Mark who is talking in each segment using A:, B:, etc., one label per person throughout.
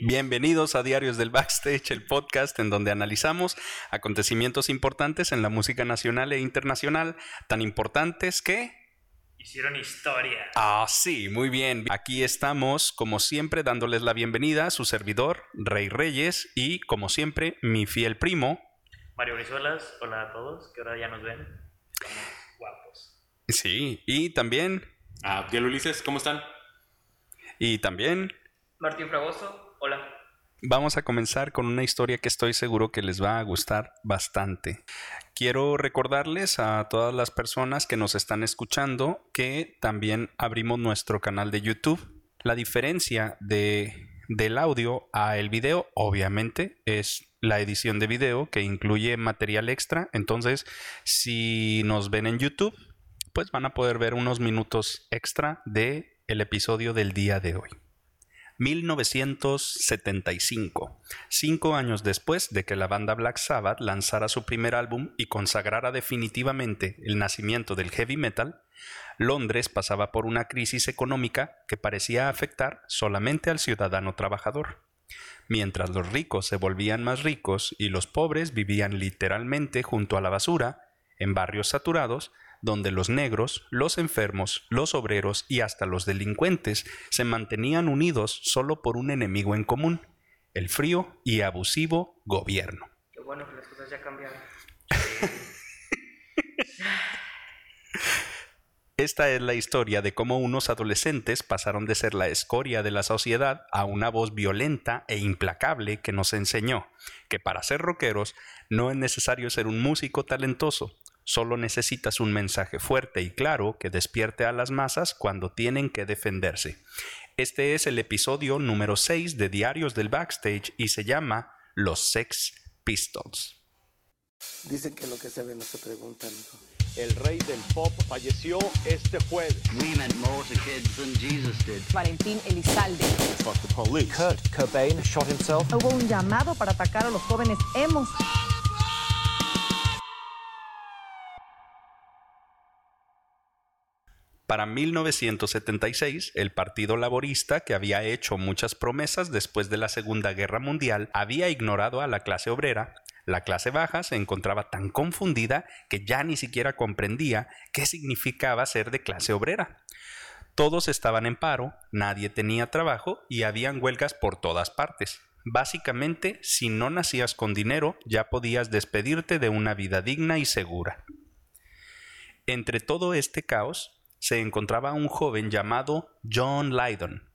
A: Bienvenidos a Diarios del Backstage, el podcast en donde analizamos acontecimientos importantes en la música nacional e internacional, tan importantes que...
B: Hicieron historia.
A: Ah, sí, muy bien. Aquí estamos, como siempre, dándoles la bienvenida a su servidor, Rey Reyes, y como siempre, mi fiel primo.
B: Mario Brizuelas, hola a todos, que ahora ya nos ven. Estamos guapos.
A: Sí, y también...
C: Ah, Abdiel Ulises, ¿cómo están?
A: Y también...
D: Martín Fragoso, hola.
A: Vamos a comenzar con una historia que estoy seguro que les va a gustar bastante. Quiero recordarles a todas las personas que nos están escuchando que también abrimos nuestro canal de YouTube. La diferencia de, del audio a el video, obviamente, es la edición de video que incluye material extra. Entonces, si nos ven en YouTube, pues van a poder ver unos minutos extra de el episodio del día de hoy. 1975, cinco años después de que la banda Black Sabbath lanzara su primer álbum y consagrara definitivamente el nacimiento del heavy metal, Londres pasaba por una crisis económica que parecía afectar solamente al ciudadano trabajador. Mientras los ricos se volvían más ricos y los pobres vivían literalmente junto a la basura, en barrios saturados, donde los negros, los enfermos, los obreros y hasta los delincuentes se mantenían unidos solo por un enemigo en común, el frío y abusivo gobierno.
D: Qué bueno que las cosas ya cambiaron.
A: Esta es la historia de cómo unos adolescentes pasaron de ser la escoria de la sociedad a una voz violenta e implacable que nos enseñó que para ser rockeros no es necesario ser un músico talentoso, Solo necesitas un mensaje fuerte y claro que despierte a las masas cuando tienen que defenderse. Este es el episodio número 6 de Diarios del Backstage y se llama Los Sex Pistols.
E: Dicen que lo que se ve no se pregunta.
F: El rey del pop falleció este jueves.
G: We meant more to kids than Jesus did.
H: Valentín Elizalde.
F: Fuck the police.
I: Kurt Cobain shot himself.
H: Hubo un llamado para atacar a los jóvenes hemos.
A: Para 1976, el Partido Laborista, que había hecho muchas promesas después de la Segunda Guerra Mundial, había ignorado a la clase obrera. La clase baja se encontraba tan confundida que ya ni siquiera comprendía qué significaba ser de clase obrera. Todos estaban en paro, nadie tenía trabajo y habían huelgas por todas partes. Básicamente, si no nacías con dinero, ya podías despedirte de una vida digna y segura. Entre todo este caos, se encontraba un joven llamado John Lydon.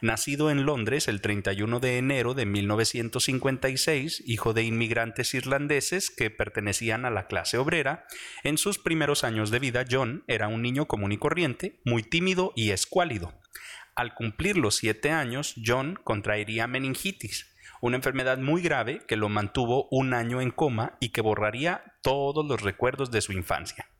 A: Nacido en Londres el 31 de enero de 1956, hijo de inmigrantes irlandeses que pertenecían a la clase obrera, en sus primeros años de vida John era un niño común y corriente, muy tímido y escuálido. Al cumplir los siete años, John contraería meningitis, una enfermedad muy grave que lo mantuvo un año en coma y que borraría todos los recuerdos de su infancia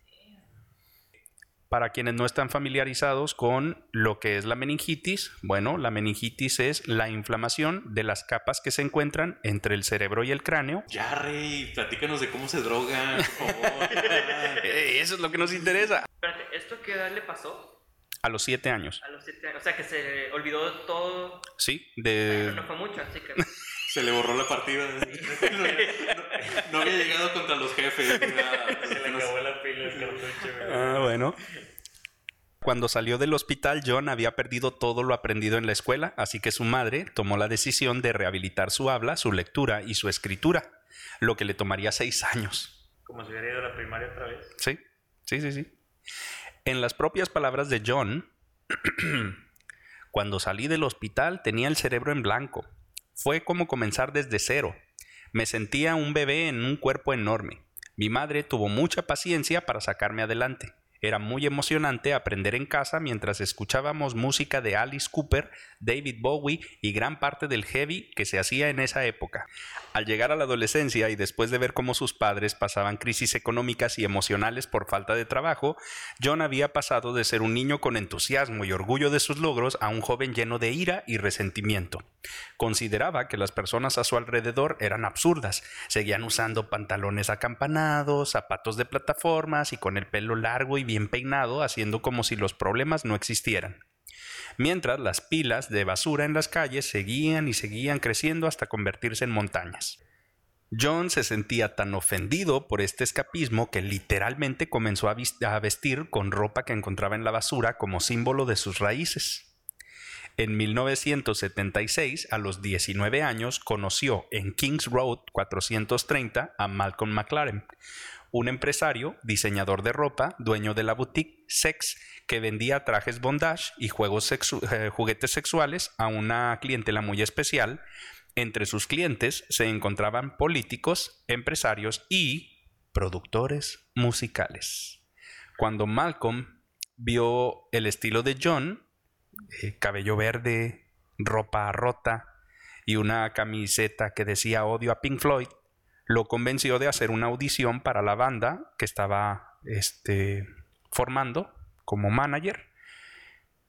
A: para quienes no están familiarizados con lo que es la meningitis, bueno, la meningitis es la inflamación de las capas que se encuentran entre el cerebro y el cráneo.
C: Ya, Rey, platícanos de cómo se droga, por favor.
A: Eso es lo que nos interesa.
D: Espérate, ¿esto qué edad le pasó?
A: A los siete años,
D: A los 7 años. O sea, que se olvidó de todo.
A: ¿sí?
D: Pero
A: De...
D: no fue mucho, así que.
C: Se le borró la partida. No, no- no había llegado contra los jefes. nada.
B: Se le acabó la pila del cartucho.
A: Ah, bueno. Cuando salió del hospital, John había perdido todo lo aprendido en la escuela, así que su madre tomó la decisión de rehabilitar su habla, su lectura y su escritura, lo que le tomaría seis años.
B: Como si hubiera ido a la primaria otra vez.
A: Sí, sí, sí, sí. En las propias palabras de John, cuando salí del hospital tenía el cerebro en blanco. Fue como comenzar desde cero. Me sentía un bebé en un cuerpo enorme. Mi madre tuvo mucha paciencia para sacarme adelante. Era muy emocionante aprender en casa mientras escuchábamos música de Alice Cooper, David Bowie y gran parte del heavy que se hacía en esa época. Al llegar a la adolescencia y después de ver cómo sus padres pasaban crisis económicas y emocionales por falta de trabajo, John había pasado de ser un niño con entusiasmo y orgullo de sus logros a un joven lleno de ira y resentimiento. Consideraba que las personas a su alrededor eran absurdas, seguían usando pantalones acampanados, zapatos de plataformas y con el pelo largo y peinado, haciendo como si los problemas no existieran. mientras las pilas de basura en las calles seguían y seguían creciendo hasta convertirse en montañas. John se sentía tan ofendido por este escapismo que literalmente comenzó a vestir con ropa que encontraba en la basura como símbolo de sus raíces. En 1976, a los 19 años, conoció en Kings Road 430 a Malcolm McLaren, un empresario, diseñador de ropa, dueño de la boutique Sex, que vendía trajes bondage y eh, juguetes sexuales a una clientela muy especial. Entre sus clientes se encontraban políticos, empresarios y productores musicales. Cuando Malcolm vio el estilo de John, eh, cabello verde, ropa rota y una camiseta que decía odio a Pink Floyd, lo convenció de hacer una audición para la banda que estaba este, formando como manager.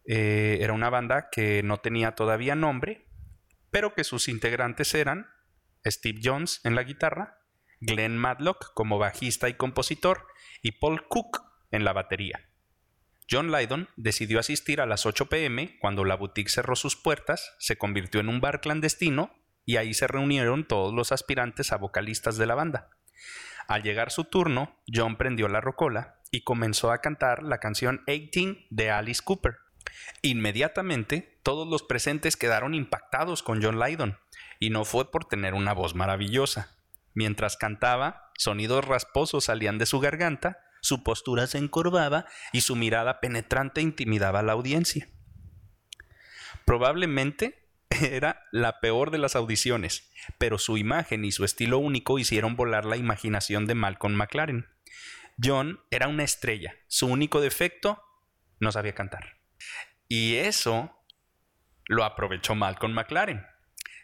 A: Eh, era una banda que no tenía todavía nombre, pero que sus integrantes eran Steve Jones en la guitarra, Glenn Matlock como bajista y compositor y Paul Cook en la batería. John Lydon decidió asistir a las 8 pm cuando la boutique cerró sus puertas, se convirtió en un bar clandestino y ahí se reunieron todos los aspirantes a vocalistas de la banda. Al llegar su turno, John prendió la rocola y comenzó a cantar la canción 18 de Alice Cooper. Inmediatamente, todos los presentes quedaron impactados con John Lydon, y no fue por tener una voz maravillosa. Mientras cantaba, sonidos rasposos salían de su garganta, su postura se encorvaba y su mirada penetrante intimidaba a la audiencia. Probablemente era la peor de las audiciones, pero su imagen y su estilo único hicieron volar la imaginación de Malcolm McLaren. John era una estrella, su único defecto, no sabía cantar. Y eso lo aprovechó Malcolm McLaren.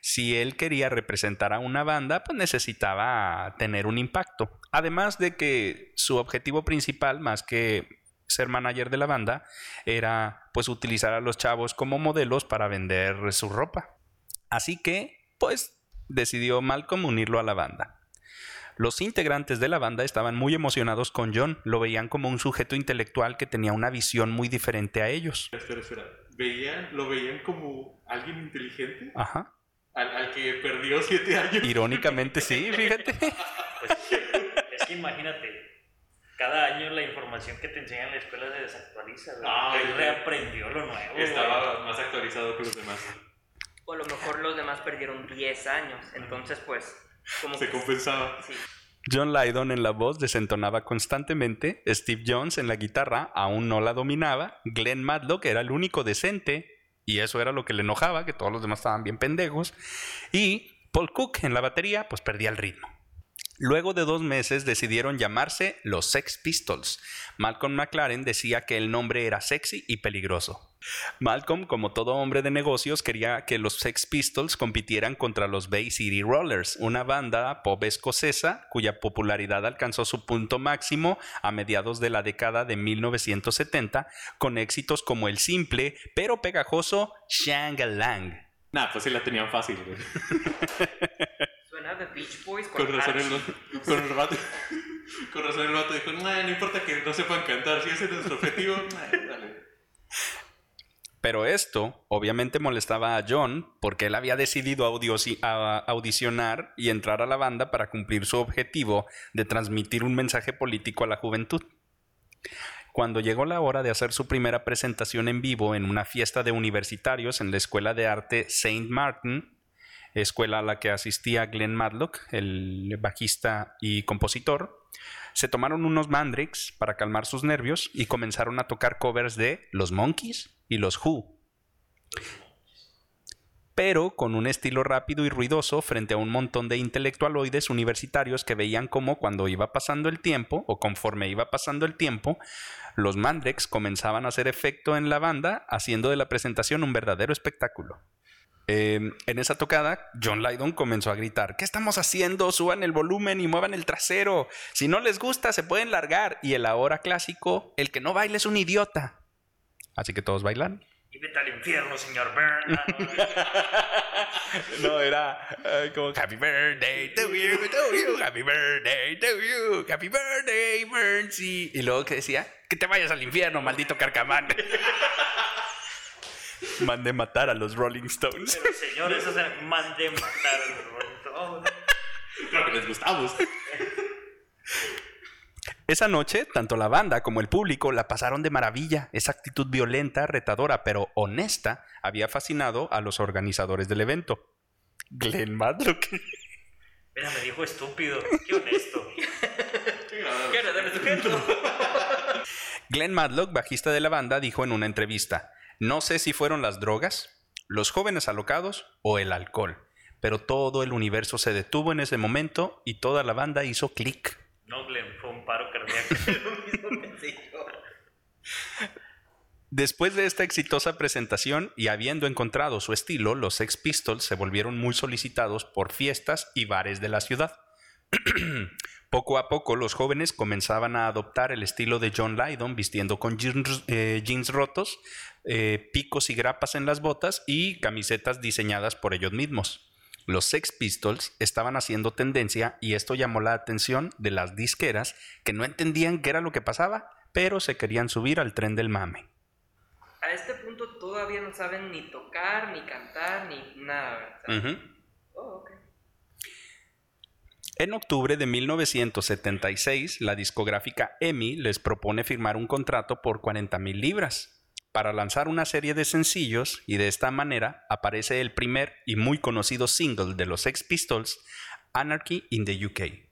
A: Si él quería representar a una banda, pues necesitaba tener un impacto. Además de que su objetivo principal, más que ser manager de la banda, era pues utilizar a los chavos como modelos para vender su ropa. Así que, pues, decidió Malcolm unirlo a la banda. Los integrantes de la banda estaban muy emocionados con John, lo veían como un sujeto intelectual que tenía una visión muy diferente a ellos.
C: Espera, espera. ¿Veían, ¿Lo veían como alguien inteligente?
A: Ajá.
C: Al, al que perdió siete años.
A: Irónicamente sí, fíjate.
B: Pues, es que imagínate, cada año la información que te enseñan en la escuela se desactualiza. güey.
C: Ah,
B: Él reaprendió lo nuevo. güey.
C: Estaba más actualizado que los demás.
D: O a lo mejor los demás perdieron 10 años. Entonces, pues, como
C: Se
D: que-
C: compensaba.
D: Sí.
A: John Lydon en la voz desentonaba constantemente, Steve Jones en la guitarra aún no la dominaba, Glenn Matlock era el único decente, y eso era lo que le enojaba, que todos los demás estaban bien pendejos, y Paul Cook en la batería pues perdía el ritmo. Luego de dos meses decidieron llamarse los Sex Pistols. Malcolm McLaren decía que el nombre era sexy y peligroso. Malcolm, como todo hombre de negocios, quería que los Sex Pistols compitieran contra los Bay City Rollers, una banda pop escocesa cuya popularidad alcanzó su punto máximo a mediados de la década de 1970 con éxitos como el simple pero pegajoso Shang-a-Lang.
C: Nah, pues sí la tenían fácil,
D: de Beach Boys con,
C: Con razón, el, vato- con, el vato, con razón el vato dijo, "Nah, no importa que no sepan cantar, si ese es nuestro objetivo, nah, dale.
A: Pero esto obviamente molestaba a John porque él había decidido audicionar y entrar a la banda para cumplir su objetivo de transmitir un mensaje político a la juventud. Cuando llegó la hora de hacer su primera presentación en vivo en una fiesta de universitarios en la Escuela de Arte Saint Martin, escuela a la que asistía Glenn Matlock, el bajista y compositor, se tomaron unos mandrakes para calmar sus nervios y comenzaron a tocar covers de Los Monkeys y Los Who. Pero con un estilo rápido y ruidoso frente a un montón de intelectualoides universitarios que veían cómo cuando iba pasando el tiempo, o conforme iba pasando el tiempo, los mandrakes comenzaban a hacer efecto en la banda, haciendo de la presentación un verdadero espectáculo. Eh, en esa tocada, John Lydon comenzó a gritar, ¿qué estamos haciendo? Suban el volumen y muevan el trasero. Si no les gusta, se pueden largar. Y el ahora clásico, el que no baila es un idiota. Así que todos bailan.
B: Y vete al infierno, señor Burn. Ah, no,
A: era como Happy birthday to you, to you, happy birthday to you, happy birthday, Mercy. Y luego que decía, que te vayas al infierno, maldito carcamán. Mandé matar a los Rolling Stones.
B: Pero señores, o sea, mandé matar a los Rolling Stones.
C: Creo que les gustamos.
A: Esa noche, tanto la banda como el público la pasaron de maravilla. Esa actitud violenta, retadora, pero honesta, había fascinado a los organizadores del evento. Glenn Matlock.
B: Mira, me dijo estúpido. Qué honesto.
D: ¿Qué?
A: Glenn Matlock, bajista de la banda, dijo en una entrevista, no sé si fueron las drogas, los jóvenes alocados o el alcohol, pero todo el universo se detuvo en ese momento y toda la banda hizo clic.
B: No, fue un paro cardíaco.
A: Después de esta exitosa presentación y habiendo encontrado su estilo, los Sex Pistols se volvieron muy solicitados por fiestas y bares de la ciudad. poco a poco los jóvenes comenzaban a adoptar el estilo de John Lydon, vistiendo con jeans, eh, jeans rotos, eh, picos y grapas en las botas y camisetas diseñadas por ellos mismos. Los Sex Pistols estaban haciendo tendencia y esto llamó la atención de las disqueras que no entendían qué era lo que pasaba, pero se querían subir al tren del mame.
D: A este punto todavía no saben ni tocar, ni cantar, ni nada.
A: En octubre de 1976, la discográfica EMI les propone firmar un contrato por 40 mil libras para lanzar una serie de sencillos y de esta manera aparece el primer y muy conocido single de los Sex Pistols, Anarchy in the UK.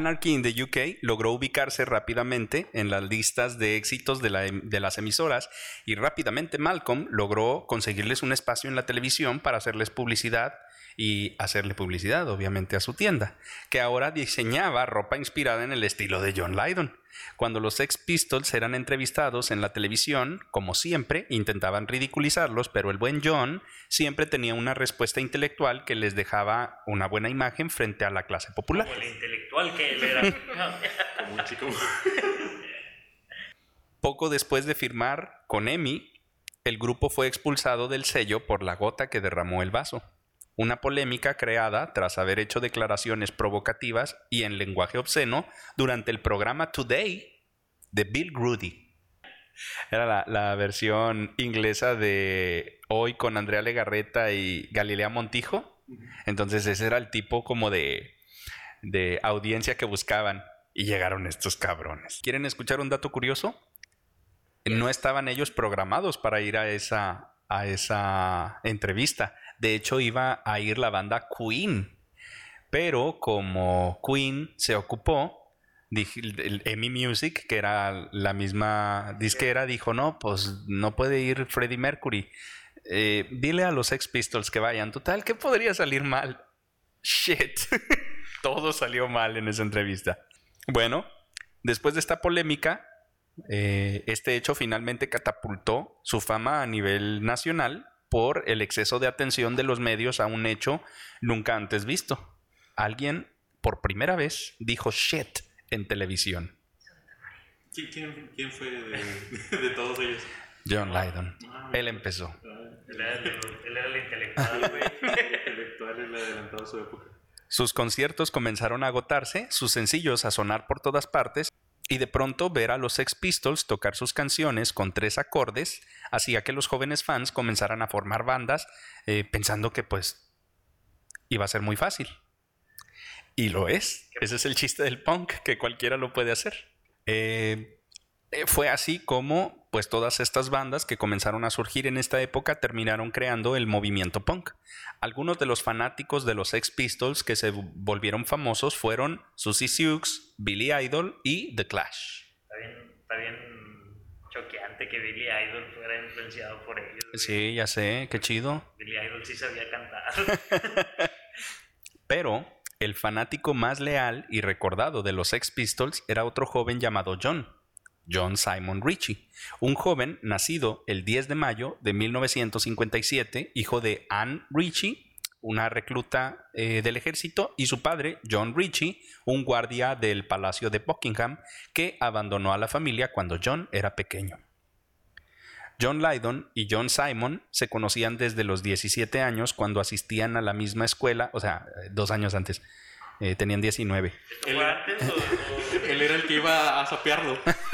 J: Anarchy
A: in the UK logró ubicarse rápidamente en las listas de éxitos de, em- de las emisoras y rápidamente Malcolm logró conseguirles un espacio en la televisión para hacerles publicidad y hacerle publicidad obviamente a su tienda, que ahora diseñaba ropa inspirada en el estilo de John Lydon. Cuando los Sex Pistols eran entrevistados en la televisión, como siempre, intentaban ridiculizarlos, pero el buen John siempre tenía una respuesta intelectual que les dejaba una buena imagen frente a la clase popular.
B: Como el intelectual que él era.
C: Como un chico.
A: Poco después de firmar con EMI, el grupo fue expulsado del sello por la gota que derramó el vaso. Una polémica creada tras haber hecho declaraciones provocativas y en lenguaje obsceno durante el programa Today de Bill Grudy. Era la, la versión inglesa de Hoy con Andrea Legarreta y Galilea Montijo. Entonces ese era el tipo como de, de audiencia que buscaban. Y llegaron estos cabrones. ¿Quieren escuchar un dato curioso? No estaban ellos programados para ir a esa, a esa entrevista. De hecho, iba a ir la banda Queen. Pero como Queen se ocupó, EMI Music, que era la misma disquera, dijo, no, pues no puede ir Freddie Mercury. Eh, dile a los Sex Pistols que vayan. Total, ¿qué podría salir mal? Shit. Todo salió mal en esa entrevista. Bueno, después de esta polémica, eh, este hecho finalmente catapultó su fama a nivel nacional por el exceso de atención de los medios a un hecho nunca antes visto. Alguien, por primera vez, dijo shit en televisión.
C: ¿Quién, fue de, de todos ellos?
A: John Lydon. Él empezó.
B: Él era, el, él era el intelectual, güey.
C: El intelectual el adelantado a su época.
A: Sus conciertos comenzaron a agotarse, sus sencillos a sonar por todas partes, y de pronto ver a los Sex Pistols tocar sus canciones con tres acordes hacía que los jóvenes fans comenzaran a formar bandas eh, pensando que pues iba a ser muy fácil. Y lo es. Ese es el chiste del punk, que cualquiera lo puede hacer. Eh, fue así como pues todas estas bandas que comenzaron a surgir en esta época terminaron creando el movimiento punk. Algunos de los fanáticos de los Sex Pistols que se volvieron famosos fueron Susie Sioux, Billy Idol y The Clash.
B: Está bien, está bien choqueante que Billy Idol fuera influenciado por ellos.
A: Sí, ya sé, qué chido.
B: Billy Idol sí sabía cantar.
A: Pero el fanático más leal y recordado de los Sex Pistols era otro joven llamado John, John Simon Ritchie, un joven nacido el 10 de mayo de 1957, hijo de Ann Ritchie una recluta eh, del ejército, y su padre, John Ritchie, un guardia del Palacio de Buckingham, que abandonó a la familia cuando John era pequeño. John Lydon y John Simon se conocían desde los 17 años cuando asistían a la misma escuela, o sea, dos años antes. Eh, tenían 19.
B: ¿Esto fue antes o- o-
C: Él era el que iba a sapearlo.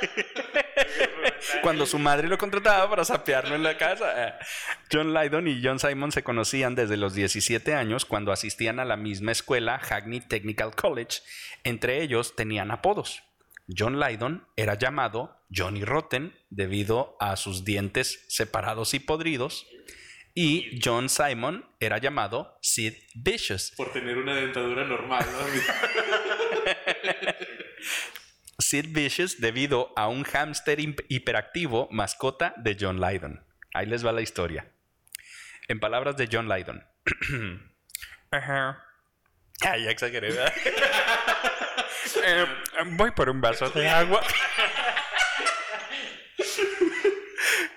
A: Cuando su madre lo contrataba para sapearlo en la casa. Eh, John Lydon y John Simon se conocían desde los 17 años cuando asistían a la misma escuela, Hackney Technical College. Entre ellos tenían apodos. John Lydon era llamado Johnny Rotten debido a sus dientes separados y podridos. Y John Simon era llamado Sid Vicious.
C: Por tener una dentadura normal, ¿no?
A: Sid Vicious debido a un hámster hiperactivo mascota de John Lydon. Ahí les va la historia. En palabras de John Lydon. Ajá. Ah, ya exageré, ¿verdad? Eh, voy por un vaso de agua.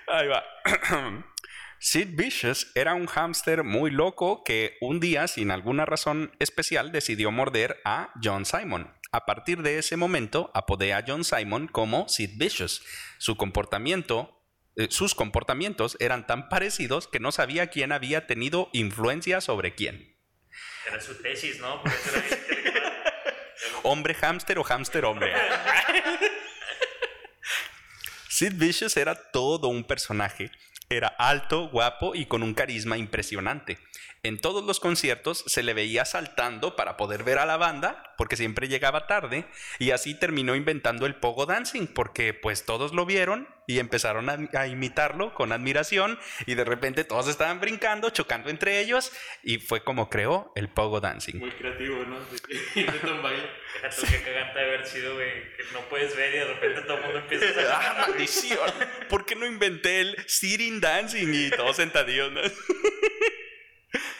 A: Ahí va. Sid Vicious era un hámster muy loco que un día, sin alguna razón especial, decidió morder a John Simon. A partir de ese momento, apodé a John Simon como Sid Vicious. Su comportamiento, eh, sus comportamientos eran tan parecidos que no sabía quién había tenido influencia sobre quién.
B: Era su tesis, ¿no? Era.
A: Hombre hámster o hámster hombre. Sid Vicious era todo un personaje. Era alto, guapo y con un carisma impresionante. En todos los conciertos se le veía saltando para poder ver a la banda, porque siempre llegaba tarde, y así terminó inventando el pogo dancing, porque pues todos lo vieron y empezaron a, a imitarlo con admiración, y de repente todos estaban brincando, chocando entre ellos, y fue como creó el pogo dancing.
C: Muy creativo, ¿no? Un baile.
B: Tú que cagante de haber sido, güey, que no puedes ver y de repente todo el mundo empieza a.
A: ¡Ah, maldición! ¿Por qué no inventé el sitting dancing y todos sentadillos? no?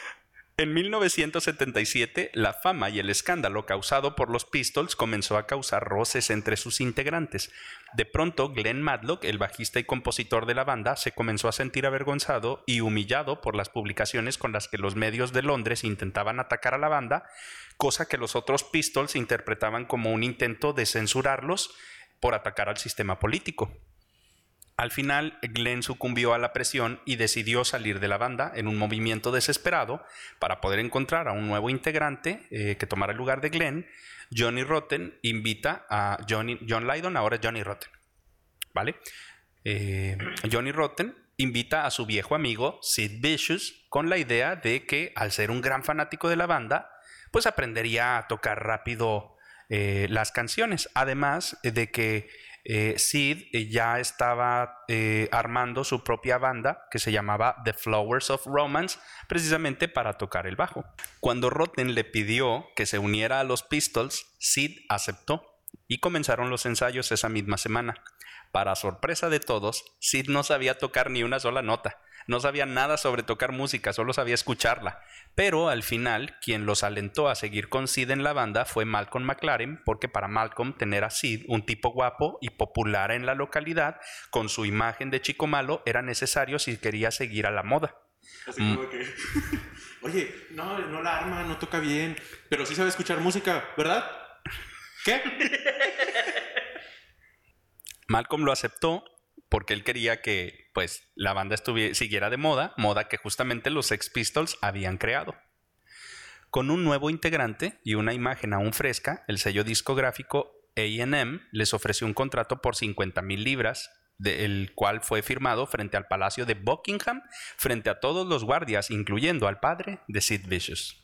A: En 1977, la fama y el escándalo causado por los Pistols comenzó a causar roces entre sus integrantes. De pronto, Glenn Matlock, el bajista y compositor de la banda, se comenzó a sentir avergonzado y humillado por las publicaciones con las que los medios de Londres intentaban atacar a la banda, cosa que los otros Pistols interpretaban como un intento de censurarlos por atacar al sistema político. Al final, Glenn sucumbió a la presión y decidió salir de la banda en un movimiento desesperado para poder encontrar a un nuevo integrante eh, que tomara el lugar de Glenn. Johnny Rotten invita a Johnny, John Lydon, ahora Johnny Rotten. ¿Vale? Eh, Johnny Rotten invita a su viejo amigo Sid Vicious con la idea de que al ser un gran fanático de la banda, pues aprendería a tocar rápido eh, las canciones. Además de que eh, Sid eh, ya estaba eh, armando su propia banda que se llamaba The Flowers of Romance, precisamente para tocar el bajo. Cuando Rotten le pidió que se uniera a los Pistols, Sid aceptó y comenzaron los ensayos esa misma semana. Para sorpresa de todos, Sid no sabía tocar ni una sola nota. No sabía nada sobre tocar música, solo sabía escucharla. Pero al final, quien los alentó a seguir con Sid en la banda fue Malcolm McLaren, porque para Malcolm tener a Sid, un tipo guapo y popular en la localidad, con su imagen de chico malo, era necesario si quería seguir a la moda.
C: Así como que. Oye, no, no la arma, no toca bien. Pero sí sabe escuchar música, ¿verdad? ¿Qué?
A: Malcolm lo aceptó porque él quería que pues la banda siguiera de moda, moda que justamente los Sex Pistols habían creado. Con un nuevo integrante y una imagen aún fresca, el sello discográfico AM les ofreció un contrato por 50 mil libras, de- el cual fue firmado frente al Palacio de Buckingham, frente a todos los guardias, incluyendo al padre de Sid Vicious.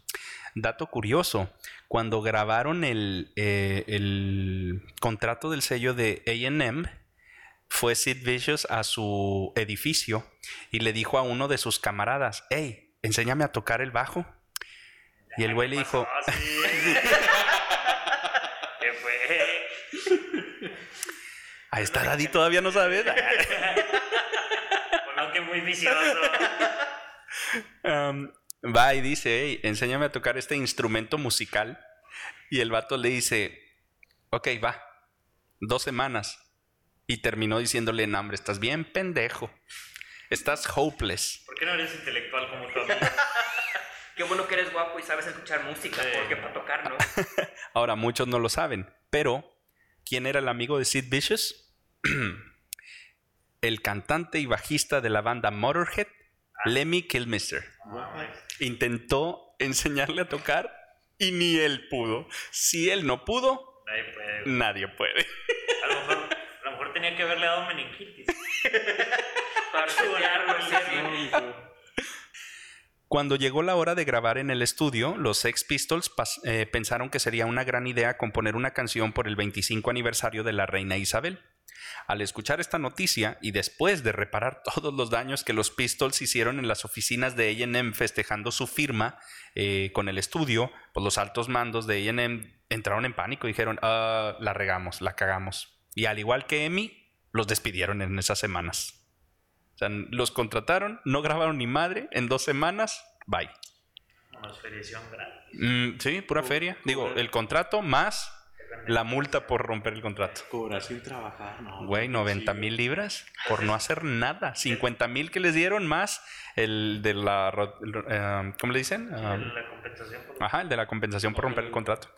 A: Dato curioso, cuando grabaron el, eh, el contrato del sello de AM, fue Sid Vicious a su edificio y le dijo a uno de sus camaradas, hey, enséñame a tocar el bajo. Y el güey le dijo,
B: Ah. ¿Qué fue?
A: a esta edad y todavía no sabes.
B: Bueno, que muy vicioso.
A: Um, va y dice, hey, enséñame a tocar este instrumento musical. Y el vato le dice, ok, va, dos semanas. Y terminó diciéndole, no, hombre, estás bien pendejo. Estás hopeless.
B: ¿Por qué no eres intelectual como tú?
D: Qué bueno que eres guapo y sabes escuchar música,
B: Sí.
D: porque para tocar, ¿no?
A: Ahora, muchos no lo saben, pero ¿quién era el amigo de Sid Vicious? el cantante y bajista de la banda Motorhead, Lemmy Kilmister. Intentó enseñarle a tocar y ni él pudo. Si él no pudo,
B: Nadie puede.
A: nadie puede.
B: A lo mejor, a lo mejor tenía que haberle dado meningitis.
D: Para sí.
A: Cuando llegó la hora de grabar en el estudio, los Sex Pistols eh, pensaron que sería una gran idea componer una canción por el 25 aniversario de la reina Isabel. Al escuchar esta noticia y después de reparar todos los daños que los Pistols hicieron en las oficinas de AM festejando su firma eh, con el estudio, pues los altos mandos de AM entraron en pánico y dijeron, "Ah, la regamos, la cagamos. Y al igual que Emi, los despidieron en esas semanas. O sea, los contrataron, no grabaron ni madre, en dos semanas, bye.
B: Gratis.
A: Mm, sí, pura feria. Digo, el contrato más la multa por romper el contrato.
C: Cobrar sin trabajar, no.
A: Güey, 90
C: Sí,
A: mil libras por no hacer nada. 50 mil que les dieron más el de la... el- eh, ¿Cómo le dicen? Ah,
B: La compensación por
A: Ajá, el de la compensación por romper el contrato.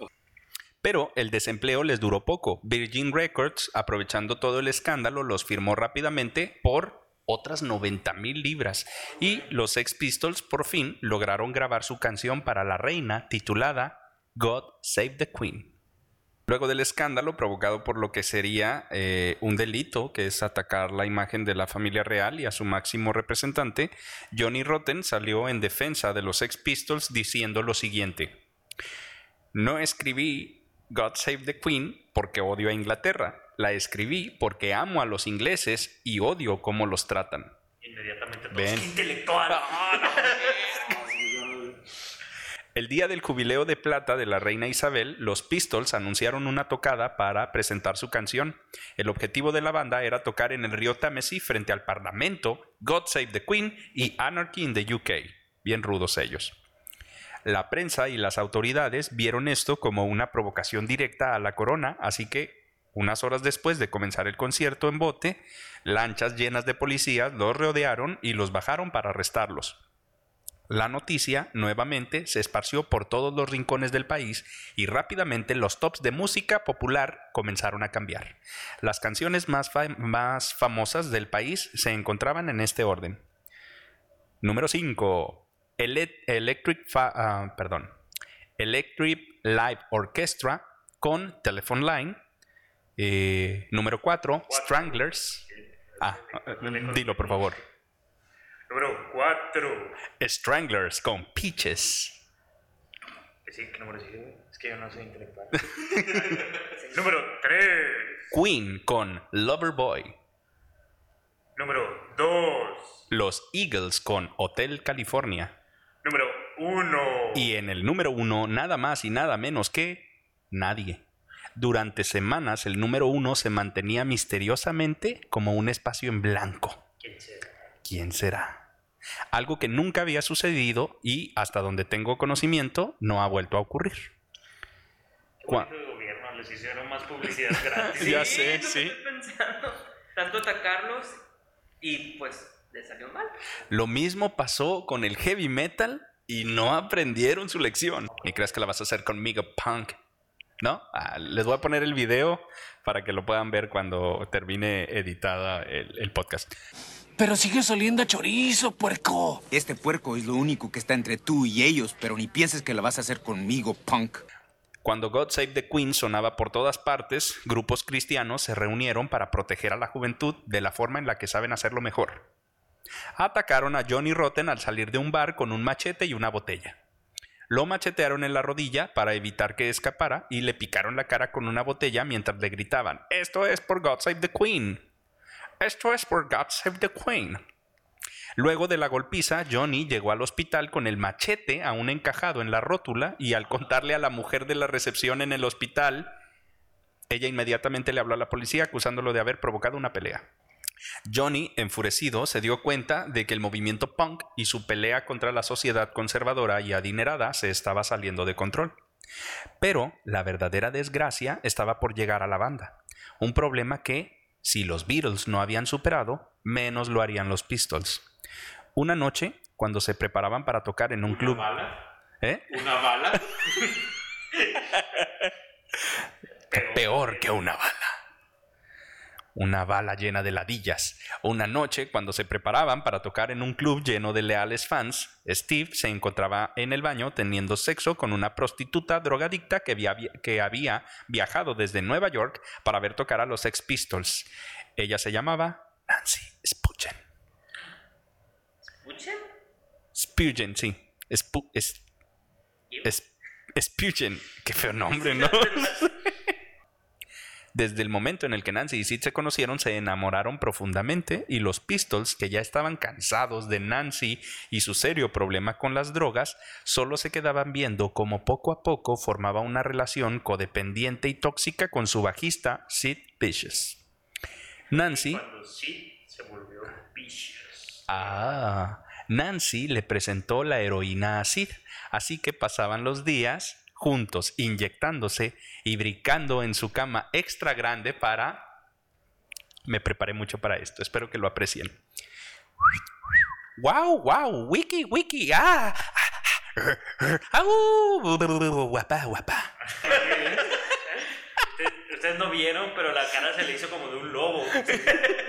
A: Pero el desempleo les duró poco. Virgin Records, aprovechando todo el escándalo, los firmó rápidamente por otras 90 mil libras. Y los Sex Pistols por fin lograron grabar su canción para la reina titulada God Save the Queen. Luego del escándalo provocado por lo que sería eh, un delito, que es atacar la imagen de la familia real y a su máximo representante, Johnny Rotten salió en defensa de los Sex Pistols diciendo lo siguiente. No escribí God Save the Queen porque odio a Inglaterra. La escribí porque amo a los ingleses y odio cómo los tratan.
B: inmediatamente todos.
A: Ven.
B: ¡Qué intelectual!
A: El día del jubileo de plata de la reina Isabel, los Pistols anunciaron una tocada para presentar su canción. El objetivo de la banda era tocar en el río Támesis frente al Parlamento, God Save the Queen y Anarchy in the UK. Bien rudos ellos. La prensa y las autoridades vieron esto como una provocación directa a la corona, así que unas horas después de comenzar el concierto en bote, lanchas llenas de policías los rodearon y los bajaron para arrestarlos. La noticia nuevamente se esparció por todos los rincones del país y rápidamente los tops de música popular comenzaron a cambiar. Las canciones más, más famosas del país se encontraban en este orden. Número 5. Electric, Fa- ah, perdón. Electric Live Orchestra con Telephone Line. Eh, número 4. Stranglers. Ah, dilo por favor.
B: Número 4.
A: Stranglers con Peaches.
B: Sí, ¿qué número sigue? Es que yo no soy intelectual. Número 3.
A: Queen con Loverboy.
B: Número 2.
A: Los Eagles con Hotel California.
B: Número 1.
A: Y en el número uno, nada más y nada menos que nadie. Durante semanas el número uno se mantenía misteriosamente como un espacio en blanco.
B: ¿Quién será?
A: ¿Quién será? Algo que nunca había sucedido y hasta donde tengo conocimiento no ha vuelto a ocurrir.
B: Gobierno, les hicieron más publicidad gratis.
A: Ya sé, sí.
D: estoy pensando. Tanto atacarlos y pues les salió mal.
A: Lo mismo pasó con el heavy metal y no aprendieron su lección. ¿Y crees que la vas a hacer conmigo, punk? ¿No? Ah, les voy a poner el video para que lo puedan ver cuando termine editada el, el podcast.
K: Pero sigue oliendo a chorizo, puerco.
L: Este puerco es lo único que está entre tú y ellos, pero ni pienses que la vas a hacer conmigo, punk.
A: Cuando God Save the Queen sonaba por todas partes, grupos cristianos se reunieron para proteger a la juventud de la forma en la que saben hacerlo mejor. Atacaron a Johnny Rotten al salir de un bar con un machete y una botella. Lo machetearon en la rodilla para evitar que escapara y le picaron la cara con una botella mientras le gritaban, Esto es por God Save the Queen. Esto es por God Save the Queen. Luego de la golpiza, Johnny llegó al hospital con el machete aún encajado en la rótula y al contarle a la mujer de la recepción en el hospital, ella inmediatamente le habló a la policía acusándolo de haber provocado una pelea. Johnny, enfurecido, se dio cuenta de que el movimiento punk y su pelea contra la sociedad conservadora y adinerada se estaba saliendo de control. Pero la verdadera desgracia estaba por llegar a la banda. Un problema que, si los Beatles no habían superado, menos lo harían los Pistols. Una noche, cuando se preparaban para tocar en un club...
C: ¿Bala?
A: ¿Eh?
C: ¿Una bala?
A: Peor que una bala. Una bala llena de ladillas. Una noche, cuando se preparaban para tocar en un club lleno de leales fans, Steve se encontraba en el baño teniendo sexo con una prostituta drogadicta que había, que había viajado desde Nueva York para ver tocar a los Sex Pistols. Ella se llamaba Nancy Spurgeon.
B: ¿Escuchen?
A: Spurgeon, sí. Spu- es, es, Spurgeon. Qué feo nombre, ¿no? Desde el momento en el que Nancy y Sid se conocieron, se enamoraron profundamente y los Pistols, que ya estaban cansados de Nancy y su serio problema con las drogas, solo se quedaban viendo cómo poco a poco formaba una relación codependiente y tóxica con su bajista Sid Vicious. Nancy
B: Cuando sí se volvió vicious.
A: Ah, Nancy le presentó la heroína a Sid, así que pasaban los días juntos inyectándose y brincando en su cama extra grande para... Me preparé mucho para esto, espero que lo aprecien. ¡Wow, wow! ¡Wiki, wiki! ¡Ah! ¡Au! ¡Guapa, guapa!
B: Ustedes, ustedes no vieron, pero la cara se le hizo como de un lobo.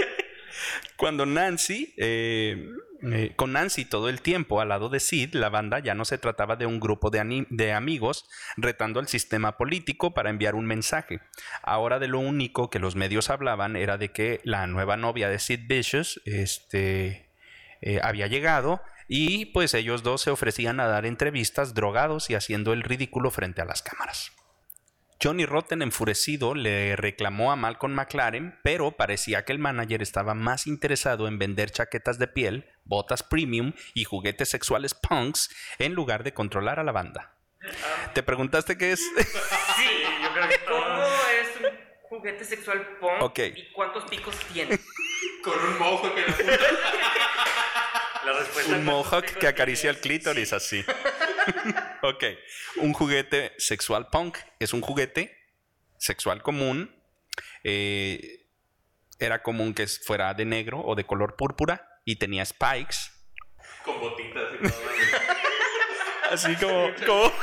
A: Cuando Nancy, eh, eh, con Nancy todo el tiempo al lado de Sid, la banda ya no se trataba de un grupo de, amigos retando al sistema político para enviar un mensaje. Ahora de lo único que los medios hablaban era de que la nueva novia de Sid Vicious este, eh, había llegado y pues ellos dos se ofrecían a dar entrevistas drogados y haciendo el ridículo frente a las cámaras. Johnny Rotten enfurecido le reclamó a Malcolm McLaren, pero parecía que el manager estaba más interesado en vender chaquetas de piel, botas premium y juguetes sexuales punks en lugar de controlar a la banda. ¿Te preguntaste qué es?
B: Sí, yo creo que
D: ¿Cómo es un juguete sexual punk?
A: Ok.
D: ¿Y cuántos picos tiene?
C: Con un mojo que.
B: La respuesta
A: Un mohawk que acaricia el clítoris así. ok. Un juguete sexual punk es un juguete sexual común. eh, era común que fuera de negro o de color púrpura y tenía spikes.
C: Con botitas y todo.
A: Así como, como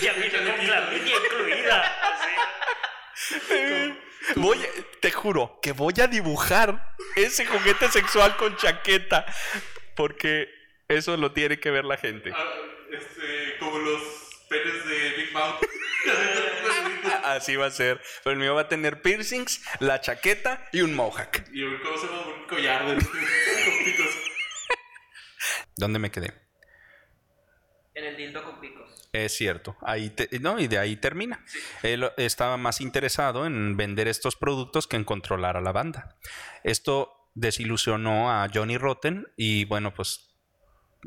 B: Ya viene con clamidia incluida. Así.
A: Voy, a- te juro que voy a dibujar ese juguete sexual con chaqueta. Porque eso lo tiene que ver la gente.
C: Ah, este, como los penes de Big Mouth.
A: Así va a ser. Pero el mío va a tener piercings, la chaqueta y un mohawk.
C: y un, ¿cómo se llama? Un collar de.
A: ¿Dónde me quedé?
D: En el dildo con picos.
A: Es cierto. Ahí te- no, y de ahí termina. Él estaba más interesado en vender estos productos que en controlar a la banda. Esto desilusionó a Johnny Rotten y bueno, pues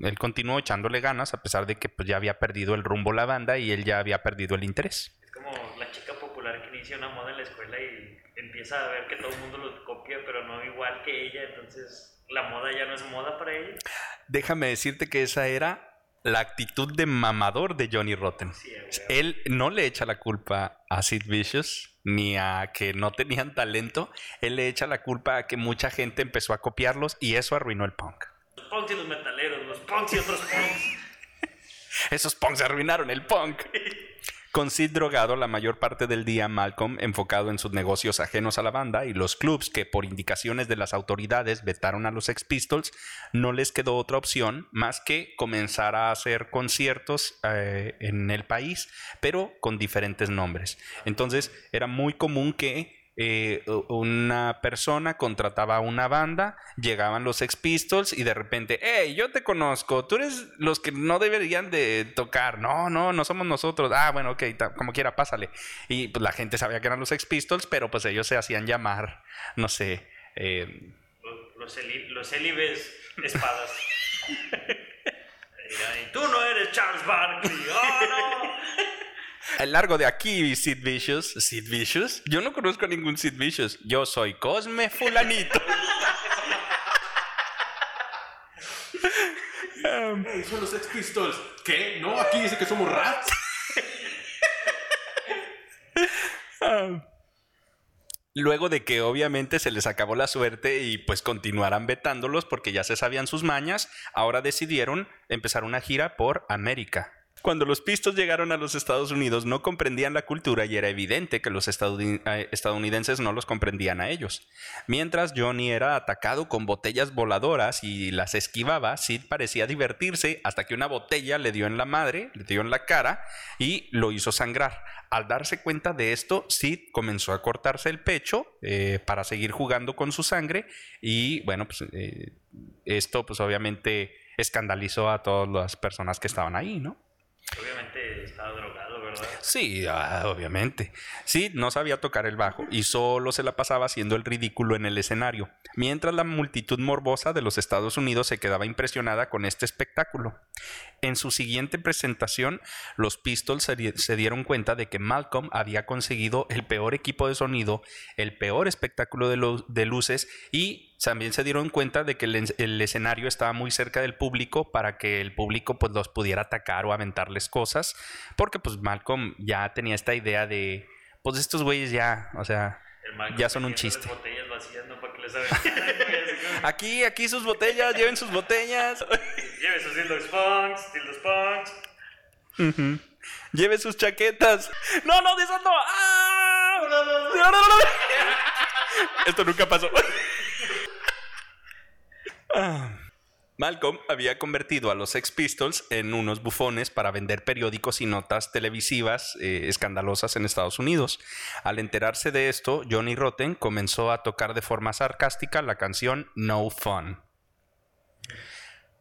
A: él continuó echándole ganas a pesar de que pues, ya había perdido el rumbo la banda y él ya había perdido el interés.
B: Es como la chica popular que inicia una moda en la escuela y empieza a ver que todo el mundo lo copia, pero no igual que ella, entonces la moda ya no es moda para ella.
A: Déjame decirte que esa era la actitud de mamador de Johnny Rotten.
B: Sí.
A: Él no le echa la culpa a Sid Vicious ni a que no tenían talento. Él le echa la culpa a que mucha gente empezó a copiarlos y eso arruinó el punk.
B: Los punks y los metaleros, los punks y otros punks.
A: Esos punks arruinaron el punk. Con Sid drogado la mayor parte del día, Malcolm enfocado en sus negocios ajenos a la banda y los clubs que por indicaciones de las autoridades vetaron a los Sex Pistols, no les quedó otra opción más que comenzar a hacer conciertos eh, en el país, pero con diferentes nombres. Entonces era muy común que eh, una persona contrataba a una banda, llegaban los Sex Pistols y de repente, hey, yo te conozco, tú eres los que no deberían de tocar, no, no, no somos nosotros, ah, bueno, ok, como quiera, pásale. Y pues la gente sabía que eran los Sex Pistols, pero pues ellos se hacían llamar, no sé, eh,
B: Los, los, espadas. y tú no eres Charles Barkley. ¡Oh, no!
A: El largo de aquí, Sid Vicious, Sid Vicious, yo no conozco a ningún Sid Vicious, yo soy Cosme Fulanito.
C: Hey, son los Sex Pistols. ¿Qué? No, aquí dice que somos rats.
A: Luego de que obviamente se les acabó la suerte y pues continuaran vetándolos porque ya se sabían sus mañas, ahora decidieron empezar una gira por América. Cuando los pistos llegaron a los Estados Unidos no comprendían la cultura y era evidente que los eh, estadounidenses no los comprendían a ellos. Mientras Johnny era atacado con botellas voladoras y las esquivaba, Sid parecía divertirse hasta que una botella le dio en la madre, le dio en la cara y lo hizo sangrar. Al darse cuenta de esto, Sid comenzó a cortarse el pecho eh, para seguir jugando con su sangre y bueno, pues eh, esto pues obviamente escandalizó a todas las personas que estaban ahí, ¿no?
B: Obviamente estaba drogado, ¿verdad?
A: Sí, ah, obviamente. Sid no sabía tocar el bajo y solo se la pasaba haciendo el ridículo en el escenario, mientras la multitud morbosa de los Estados Unidos se quedaba impresionada con este espectáculo. En su siguiente presentación, los Pistols se, di- se dieron cuenta de que Malcolm había conseguido el peor equipo de sonido, el peor espectáculo de, de luces y también se dieron cuenta de que el, en- el escenario estaba muy cerca del público para que el público pues los pudiera atacar o aventarles cosas, porque pues Malcolm ya tenía esta idea de pues estos güeyes ya, o sea, ya son un chiste. Aquí, aquí sus botellas, lleven sus botellas.
B: Lleve sus dildos punks, dildos punks.
A: Ujú. Lleve sus chaquetas. No, no, de esas no. ¡Ah! No, no, no, no. Esto nunca pasó. Ah. Malcolm había convertido a los Sex Pistols en unos bufones para vender periódicos y notas televisivas eh, escandalosas en Estados Unidos. Al enterarse de esto, Johnny Rotten comenzó a tocar de forma sarcástica la canción No Fun.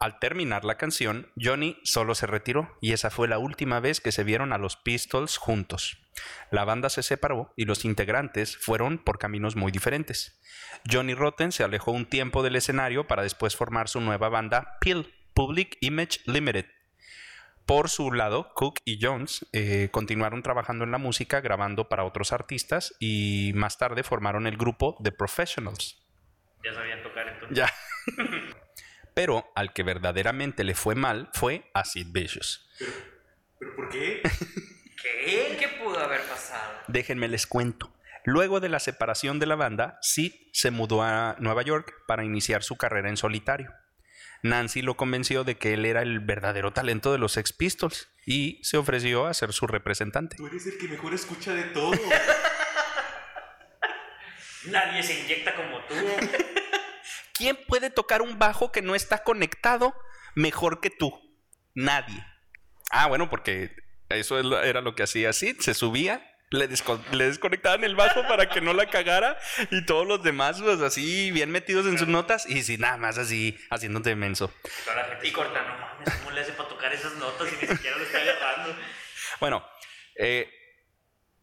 A: Al terminar la canción, Johnny solo se retiró y esa fue la última vez que se vieron a los Pistols juntos. La banda se separó y los integrantes fueron por caminos muy diferentes. Johnny Rotten se alejó un tiempo del escenario para después formar su nueva banda Pill, Public Image Limited. Por su lado, Cook y Jones eh, continuaron trabajando en la música, grabando para otros artistas y más tarde formaron el grupo The Professionals.
B: Ya sabían tocar entonces.
A: Ya. Pero al que verdaderamente le fue mal fue a Sid Vicious.
C: ¿Pero por qué?
D: ¿Qué? ¿Qué pudo haber pasado?
A: Déjenme les cuento. Luego de la separación de la banda, Sid se mudó a Nueva York para iniciar su carrera en solitario. Nancy lo convenció de que él era el verdadero talento de los Sex Pistols y se ofreció a ser su representante.
C: Tú eres el que mejor escucha de todo.
B: Nadie se inyecta como tú.
A: ¿Quién puede tocar un bajo que no está conectado mejor que tú? Nadie. Ah, bueno, porque eso era lo que hacía Sid. Se subía, le, desco- le desconectaban el bajo para que no la cagara y todos los demás, pues así, bien metidos en sus notas y sí, nada más así, haciéndote menso.
B: Toda la gente y corta, no mames, ¿cómo le hace para tocar esas notas y ni siquiera lo está agarrando?
A: Bueno, eh,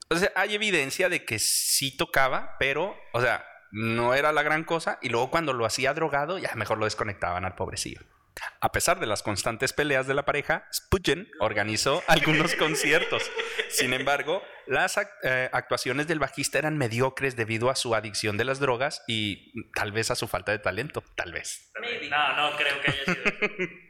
A: o sea, hay evidencia de que sí tocaba, pero, o sea, no era la gran cosa. Y luego cuando lo hacía drogado, ya mejor lo desconectaban al pobrecillo. A pesar de las constantes peleas de la pareja, Spudgen organizó algunos conciertos. Sin embargo, las eh, actuaciones del bajista eran mediocres debido a su adicción de las drogas y tal vez a su falta de talento, tal vez.
B: No, no creo que haya sido.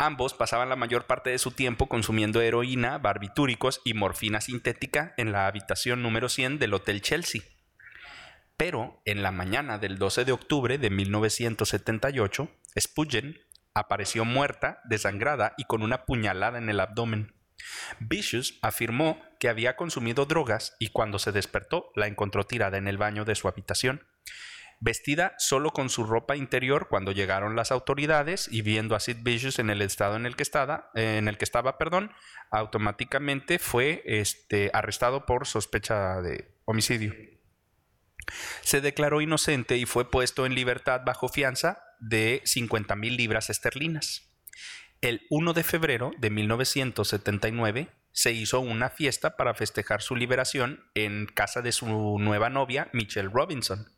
A: Ambos pasaban la mayor parte de su tiempo consumiendo heroína, barbitúricos y morfina sintética en la habitación número 100 del Hotel Chelsea. Pero en la mañana del 12 de octubre de 1978, Spudgen apareció muerta, desangrada y con una puñalada en el abdomen. Vicious afirmó que había consumido drogas y cuando se despertó la encontró tirada en el baño de su habitación. Vestida solo con su ropa interior cuando llegaron las autoridades y viendo a Sid Vicious en el estado en el que estaba, en el que estaba, perdón, automáticamente fue este, arrestado por sospecha de homicidio. Se declaró inocente y fue puesto en libertad bajo fianza de 50 mil libras esterlinas. El 1 de febrero de 1979 se hizo una fiesta para festejar su liberación en casa de su nueva novia, Michelle Robinson.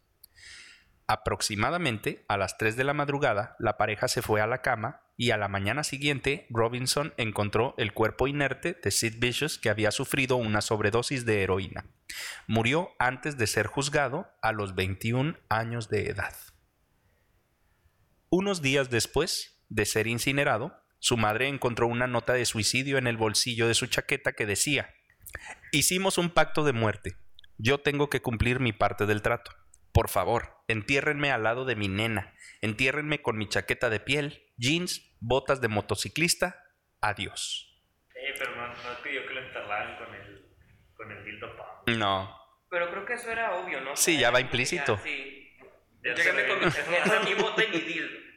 A: Aproximadamente a las 3 de la madrugada, la pareja se fue a la cama y a la mañana siguiente Robinson encontró el cuerpo inerte de Sid Vicious que había sufrido una sobredosis de heroína. Murió antes de ser juzgado a los 21 años de edad. Unos días después de ser incinerado, su madre encontró una nota de suicidio en el bolsillo de su chaqueta que decía, Hicimos un pacto de muerte. Yo tengo que cumplir mi parte del trato. Por favor, entiérrenme al lado de mi nena. Entiérrenme con mi chaqueta de piel, jeans, botas de motociclista. Adiós.
B: Eh, pero no, no pidió que lo enterraran con el, con el dildo pump.
A: No.
D: Pero creo que eso era obvio, ¿no?
A: Sí, ya va implícito.
D: Ya, sí.
B: Ya
D: Llégame
B: se
D: con mi tarjeta, mi bote y mi dildo.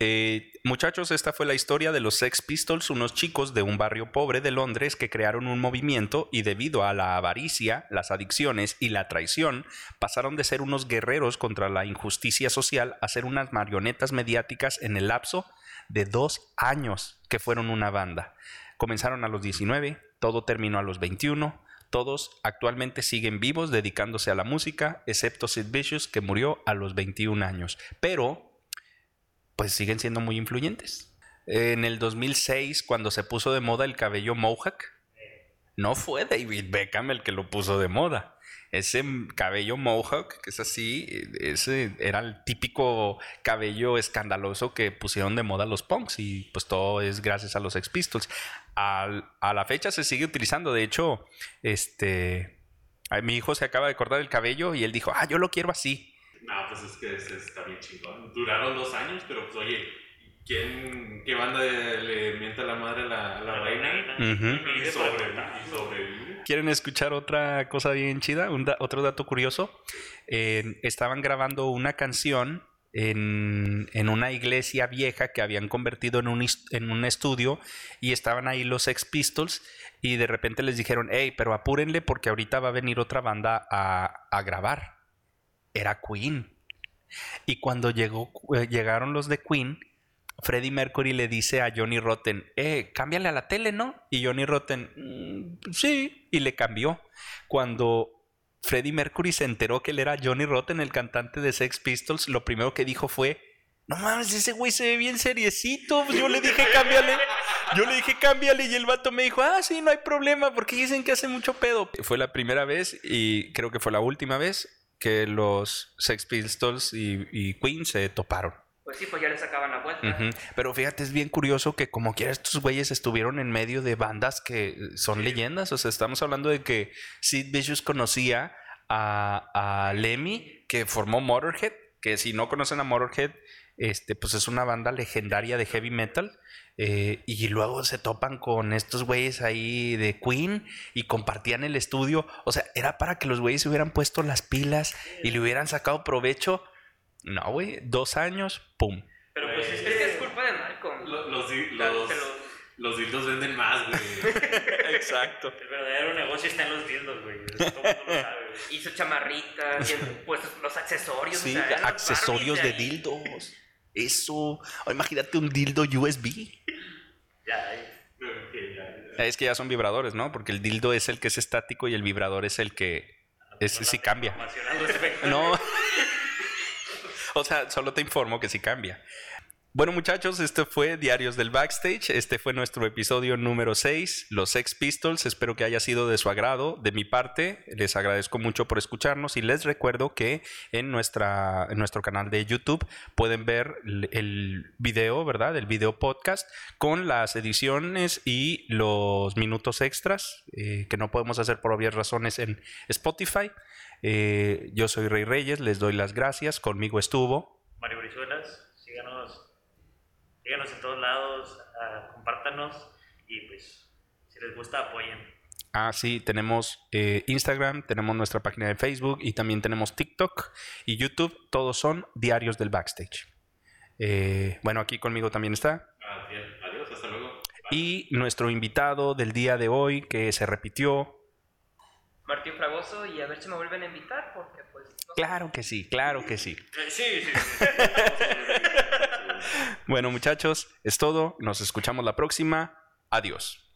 A: Eh, muchachos, esta fue la historia de los Sex Pistols, unos chicos de un barrio pobre de Londres que crearon un movimiento y debido a la avaricia, las adicciones y la traición, pasaron de ser unos guerreros contra la injusticia social a ser unas marionetas mediáticas en el lapso de dos años que fueron una banda. Comenzaron a los 19, todo terminó a los 21. Todos actualmente siguen vivos dedicándose a la música, excepto Sid Vicious, que murió a los 21 años. Pero pues siguen siendo muy influyentes. En el 2006, cuando se puso de moda el cabello mohawk, no fue David Beckham el que lo puso de moda. Ese cabello mohawk, que es así, ese era el típico cabello escandaloso que pusieron de moda los punks y pues todo es gracias a los Sex Pistols. A la fecha se sigue utilizando, de hecho, este, mi hijo se acaba de cortar el cabello y él dijo, ah, yo lo quiero así.
C: Pues es que es- está bien chingón. Duraron dos años, pero pues oye, ¿quién, ¿qué banda le mienta la madre a la, a la reina?
A: Ujú.
C: Y sobrevive. y sobrevive.
A: ¿Quieren escuchar otra cosa bien chida? Un da- otro dato curioso. Eh, estaban grabando una canción en, en una iglesia vieja que habían convertido en un, en un estudio y estaban ahí los Sex Pistols y de repente les dijeron, hey, pero apúrenle porque ahorita va a venir otra banda a, a grabar. Era Queen. Y cuando eh, llegaron los de Queen, Freddie Mercury le dice a Johnny Rotten, eh, cámbiale a la tele, ¿no? Y Johnny Rotten, "Mm, sí, y le cambió. Cuando Freddie Mercury se enteró que él era Johnny Rotten, el cantante de Sex Pistols, lo primero que dijo fue, no mames, ese güey se ve bien seriecito. Pues Yo le dije, cámbiale. Yo le dije, cámbiale. Y el vato me dijo, ah, sí, no hay problema, porque dicen que hace mucho pedo. Fue la primera vez y creo que fue la última vez que los Sex Pistols y, y Queen se toparon.
D: Pues sí, pues ya le sacaban la vuelta.
A: Pero fíjate, es bien curioso que como quiera estos güeyes estuvieron en medio de bandas que son leyendas. O sea, estamos hablando de que Sid Vicious conocía a, a Lemmy, que formó Motorhead, que si no conocen a Motorhead, este, pues es una banda legendaria de heavy metal. eh, y luego se topan con estos güeyes ahí de Queen y compartían el estudio. O sea, era para que los güeyes se hubieran puesto las pilas y le hubieran sacado provecho. No, güey, dos años, pum.
B: Pero pues es
D: que es culpa de Malcolm.
C: Lo- Los, dildos venden más, güey.
A: Exacto.
B: El verdadero negocio está en los dildos, güey. Todo el mundo lo sabe, güey.
D: Y su chamarrita, y el- pues los accesorios.
A: Sí,
D: o sea,
A: accesorios de
D: ahí.
A: dildos. Eso. O imagínate un dildo USB.
B: Ya,
C: ya, ya.
A: Es que ya son vibradores, ¿no? Porque el dildo es el que es estático y el vibrador es el que es, sí cambia. No. o sea, solo te informo que sí cambia. Bueno, muchachos, este fue Diarios del Backstage. Este fue nuestro episodio número 6, los Sex Pistols. Espero que haya sido de su agrado. De mi parte, les agradezco mucho por escucharnos y les recuerdo que en, nuestra, en nuestro canal de YouTube pueden ver el, video, ¿verdad? El video podcast con las ediciones y los minutos extras eh, que no podemos hacer por obvias razones en Spotify. Eh, yo soy Rey Reyes, les doy las gracias. Conmigo estuvo.
B: Mario Brizuelas, síganos, síganos en todos lados, ah, compártanos y pues si les gusta apoyen.
A: Ah, sí, tenemos eh, Instagram, tenemos nuestra página de Facebook y también tenemos TikTok y YouTube. Todos son diarios del backstage. Eh, bueno, aquí conmigo también está.
C: Ah, bien. Adiós, hasta luego.
A: Y nuestro invitado del día de hoy, que se repitió.
D: Martín Fragoso, y a ver si me vuelven a invitar, porque pues. no sé.
A: Claro que sí, claro que sí.
B: Eh, Sí, sí, sí.
A: Bueno, muchachos, es todo. Nos escuchamos la próxima. Adiós.